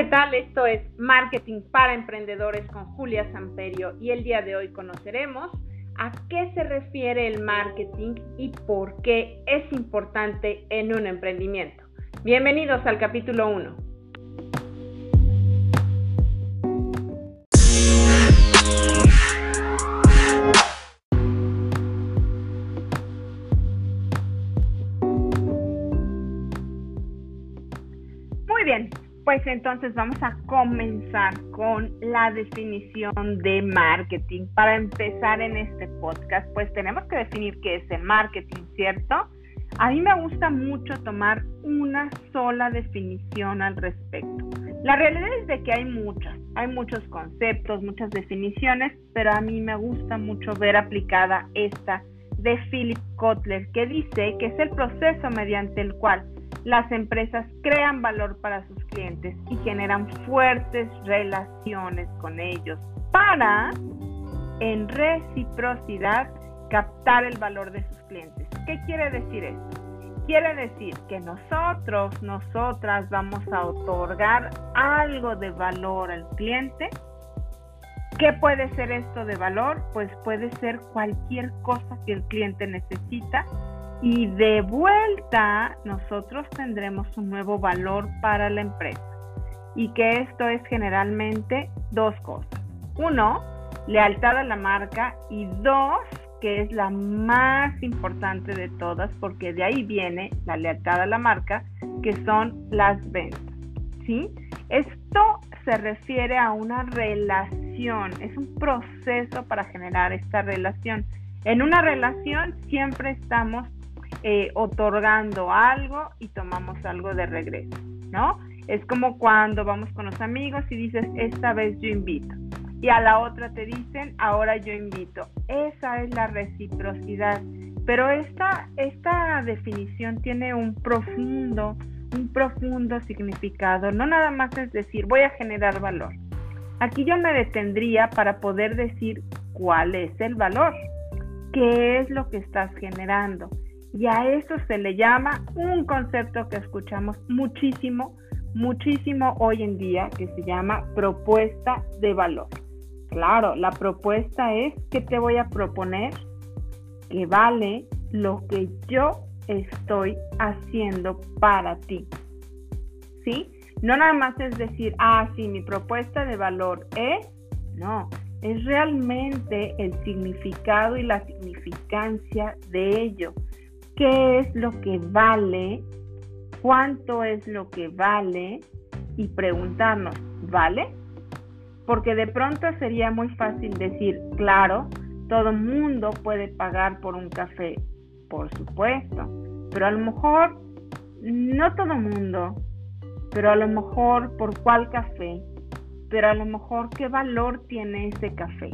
¿qué tal? Esto es Marketing para Emprendedores con Julia Samperio y el día de hoy conoceremos a qué se refiere el marketing y por qué es importante en un emprendimiento. Bienvenidos al capítulo 1. Muy bien, pues entonces vamos a comenzar con la definición de marketing. Para empezar en este podcast, pues tenemos que definir qué es el marketing, ¿cierto? A mí me gusta mucho tomar una sola definición al respecto. La realidad es de que hay muchas, hay muchos conceptos, muchas definiciones, pero a mí me gusta mucho ver aplicada esta de Philip Kotler, que dice que es el proceso mediante el cual las empresas crean valor para sus clientes y generan fuertes relaciones con ellos para, en reciprocidad, captar el valor de sus clientes. ¿Qué quiere decir esto? Quiere decir que nosotros, nosotras vamos a otorgar algo de valor al cliente. ¿Qué puede ser esto de valor? Pues puede ser cualquier cosa que el cliente necesita y de vuelta nosotros tendremos un nuevo valor para la empresa. Y que esto es generalmente dos cosas. Uno, lealtad a la marca y dos, que es la más importante de todas porque de ahí viene la lealtad a la marca, que son las ventas. ¿Sí? Esto se refiere a una relación, es un proceso para generar esta relación. En una relación siempre estamos eh, otorgando algo y tomamos algo de regreso, ¿no? Es como cuando vamos con los amigos y dices, esta vez yo invito. Y a la otra te dicen, ahora yo invito. Esa es la reciprocidad. Pero esta, esta definición tiene un profundo, un profundo significado. No nada más es decir, voy a generar valor. Aquí yo me detendría para poder decir cuál es el valor, qué es lo que estás generando. Y a eso se le llama un concepto que escuchamos muchísimo, muchísimo hoy en día, que se llama propuesta de valor. Claro, la propuesta es que te voy a proponer que vale lo que yo estoy haciendo para ti. ¿Sí? No nada más es decir, ah, sí, mi propuesta de valor es, no, es realmente el significado y la significancia de ello. Qué es lo que vale, cuánto es lo que vale y preguntarnos, ¿vale? Porque de pronto sería muy fácil decir, claro, todo mundo puede pagar por un café, por supuesto, pero a lo mejor no todo mundo, pero a lo mejor por cuál café, pero a lo mejor qué valor tiene ese café.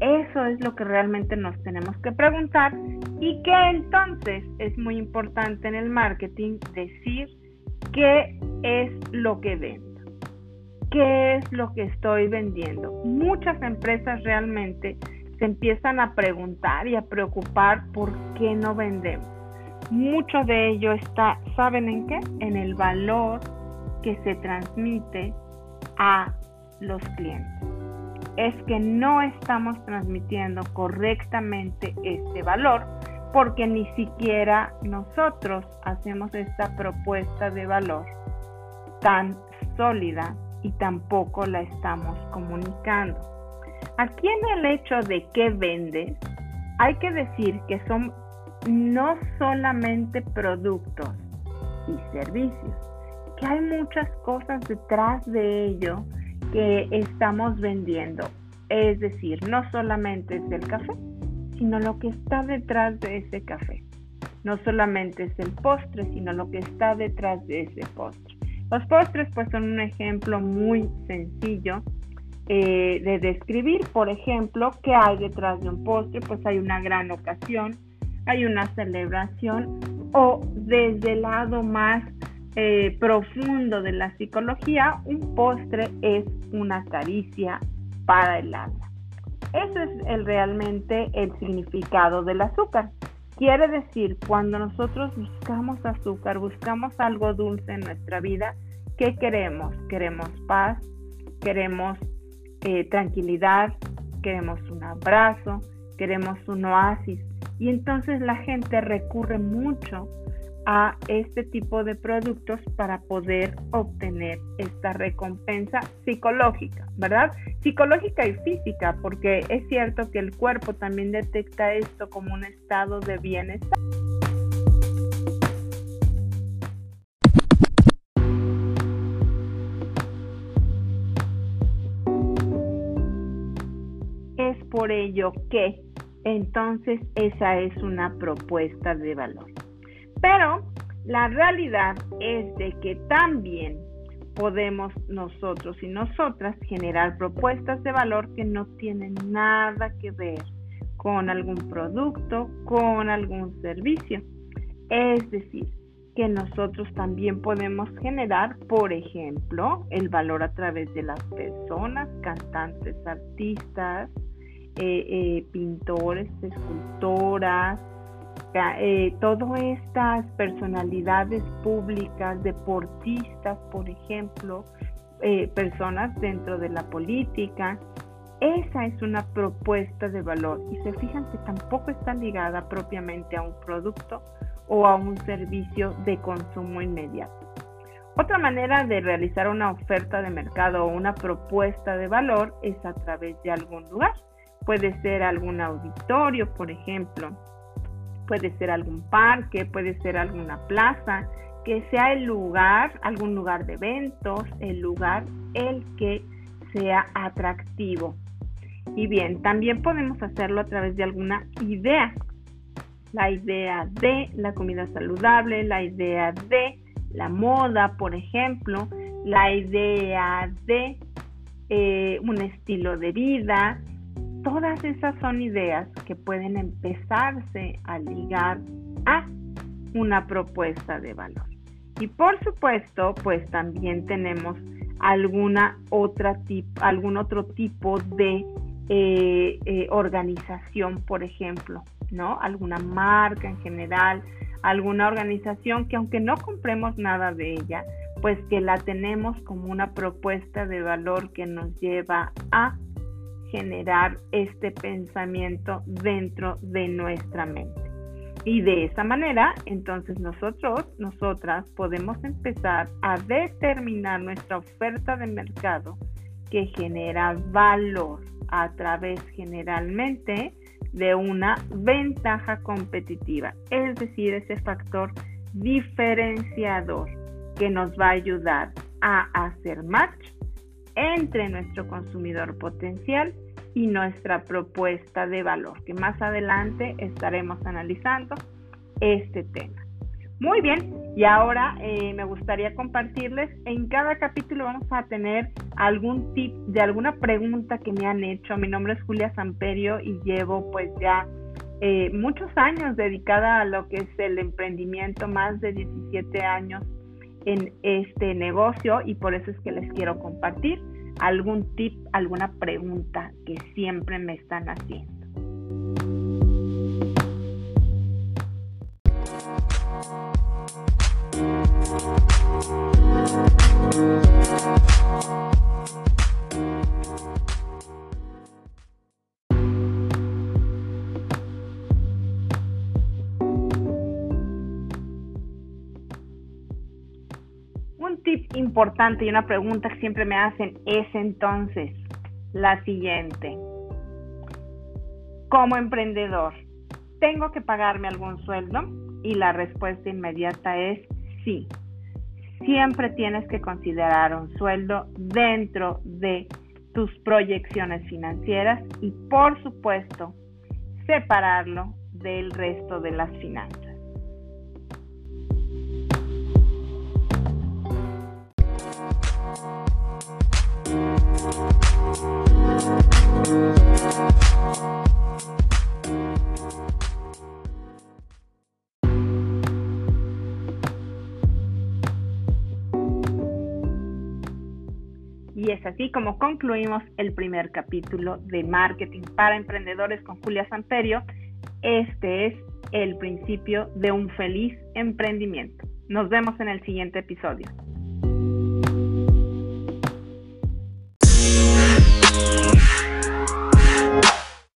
Eso es lo que realmente nos tenemos que preguntar y que entonces es muy importante en el marketing decir qué es lo que vendo, qué es lo que estoy vendiendo. Muchas empresas realmente se empiezan a preguntar y a preocupar por qué no vendemos. Mucho de ello está, ¿saben en qué? En el valor que se transmite a los clientes es que no estamos transmitiendo correctamente este valor porque ni siquiera nosotros hacemos esta propuesta de valor tan sólida y tampoco la estamos comunicando. Aquí en el hecho de qué vendes, hay que decir que son no solamente productos y servicios, que hay muchas cosas detrás de ello que estamos vendiendo. Es decir, no solamente es el café, sino lo que está detrás de ese café. No solamente es el postre, sino lo que está detrás de ese postre. Los postres pues son un ejemplo muy sencillo eh, de describir. Por ejemplo, ¿qué hay detrás de un postre? Pues hay una gran ocasión, hay una celebración o desde el lado más eh, profundo de la psicología, un postre es una caricia para el alma. Eso es el, realmente el significado del azúcar. Quiere decir, cuando nosotros buscamos azúcar, buscamos algo dulce en nuestra vida, ¿Qué queremos? Queremos paz, queremos eh, tranquilidad, queremos un abrazo, queremos un oasis. Y entonces la gente recurre mucho a este tipo de productos para poder obtener esta recompensa psicológica, ¿verdad? Psicológica y física, porque es cierto que el cuerpo también detecta esto como un estado de bienestar. por ello que entonces esa es una propuesta de valor. Pero la realidad es de que también podemos nosotros y nosotras generar propuestas de valor que no tienen nada que ver con algún producto, con algún servicio. Es decir, que nosotros también podemos generar, por ejemplo, el valor a través de las personas, cantantes, artistas, eh, eh, pintores, escultoras, eh, todas estas personalidades públicas, deportistas, por ejemplo, personas dentro de la política. Esa es una propuesta de valor y se fijan que tampoco está ligada propiamente a un producto o a un servicio de consumo inmediato. Otra manera de realizar una oferta de mercado o una propuesta de valor es a través de algún lugar. Puede ser algún auditorio, por ejemplo. Puede ser algún parque, puede ser alguna plaza, que sea el lugar, algún lugar de eventos, el lugar el que sea atractivo. Y bien, también podemos hacerlo a través de alguna idea. La idea de la comida saludable, la idea de la moda, por ejemplo, la idea de eh, un estilo de vida, Todas esas son ideas que pueden empezarse a ligar a una propuesta de valor. Y por supuesto, pues también tenemos alguna otra algún otro tipo de eh, eh, organización, por ejemplo, ¿no? Alguna marca en general, alguna organización que aunque no compremos nada de ella, pues que la tenemos como una propuesta de valor que nos lleva a generar este pensamiento dentro de nuestra mente. Y de esa manera, entonces nosotros, nosotras podemos empezar a determinar nuestra oferta de mercado que genera valor a través generalmente de una ventaja competitiva, es decir, ese factor diferenciador que nos va a ayudar a hacer match entre nuestro consumidor potencial y nuestra propuesta de valor, que más adelante estaremos analizando este tema. Muy bien, y ahora eh, me gustaría compartirles, en cada capítulo vamos a tener algún tip de alguna pregunta que me han hecho. Mi nombre es Julia Samperio y llevo pues ya eh, muchos años dedicada a lo que es el emprendimiento, más de 17 años en este negocio y por eso es que les quiero compartir algún tip, alguna pregunta que siempre me están haciendo. Importante y una pregunta que siempre me hacen es entonces la siguiente. Como emprendedor, ¿tengo que pagarme algún sueldo? Y la respuesta inmediata es sí. Siempre tienes que considerar un sueldo dentro de tus proyecciones financieras y por supuesto separarlo del resto de las finanzas. Y es así como concluimos el primer capítulo de Marketing para Emprendedores con Julia Samperio. Este es el principio de un feliz emprendimiento. Nos vemos en el siguiente episodio.